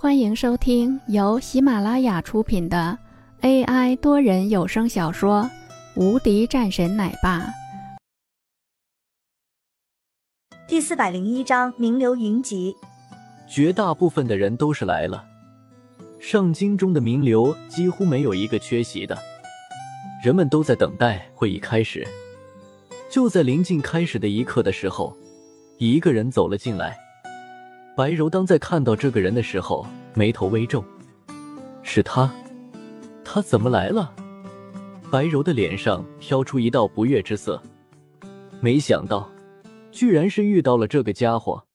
欢迎收听由喜马拉雅出品的 AI 多人有声小说《无敌战神奶爸》第四百零一章名流云集。绝大部分的人都是来了，上京中的名流几乎没有一个缺席的，人们都在等待会议开始。就在临近开始的一刻的时候，一个人走了进来。白柔当在看到这个人的时候，眉头微皱。是他，他怎么来了？白柔的脸上飘出一道不悦之色。没想到，居然是遇到了这个家伙！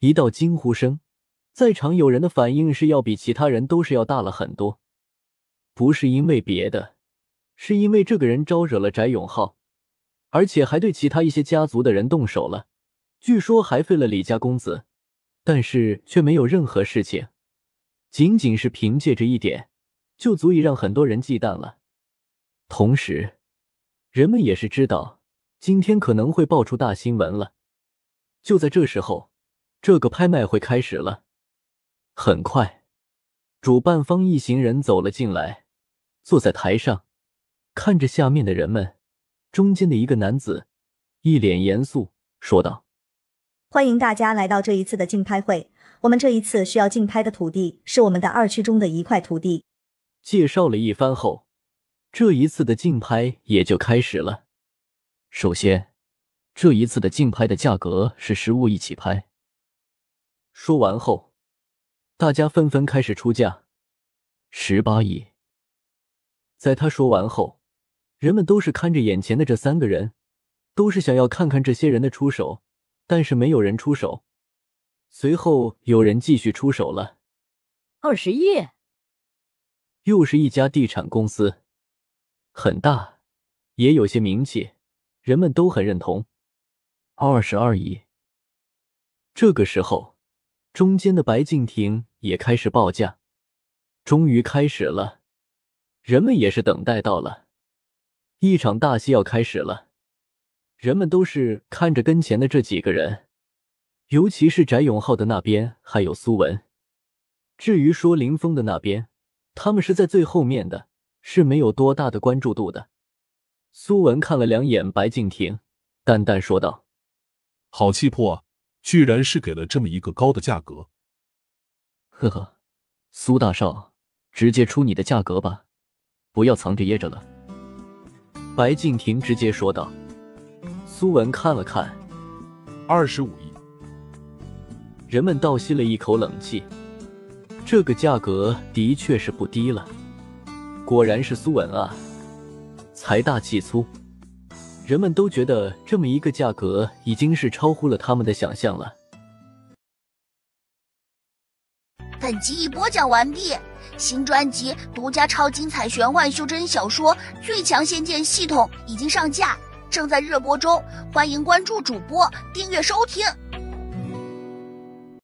一道惊呼声，在场有人的反应是要比其他人都是要大了很多。不是因为别的，是因为这个人招惹了翟永浩，而且还对其他一些家族的人动手了，据说还废了李家公子。但是却没有任何事情，仅仅是凭借这一点，就足以让很多人忌惮了。同时，人们也是知道今天可能会爆出大新闻了。就在这时候，这个拍卖会开始了。很快，主办方一行人走了进来，坐在台上，看着下面的人们。中间的一个男子一脸严肃说道。欢迎大家来到这一次的竞拍会。我们这一次需要竞拍的土地是我们的二区中的一块土地。介绍了一番后，这一次的竞拍也就开始了。首先，这一次的竞拍的价格是十五亿起拍。说完后，大家纷纷开始出价。十八亿。在他说完后，人们都是看着眼前的这三个人，都是想要看看这些人的出手。但是没有人出手，随后有人继续出手了。二十亿，又是一家地产公司，很大，也有些名气，人们都很认同。二十二亿。这个时候，中间的白敬亭也开始报价，终于开始了，人们也是等待到了，一场大戏要开始了。人们都是看着跟前的这几个人，尤其是翟永浩的那边，还有苏文。至于说林峰的那边，他们是在最后面的，是没有多大的关注度的。苏文看了两眼白敬亭，淡淡说道：“好气魄啊，居然是给了这么一个高的价格。”呵呵，苏大少，直接出你的价格吧，不要藏着掖着了。”白敬亭直接说道。苏文看了看，二十五亿，人们倒吸了一口冷气。这个价格的确是不低了，果然是苏文啊，财大气粗。人们都觉得这么一个价格已经是超乎了他们的想象了。本集已播讲完毕，新专辑独家超精彩玄幻修真小说《最强仙剑系统》已经上架。正在热播中，欢迎关注主播，订阅收听。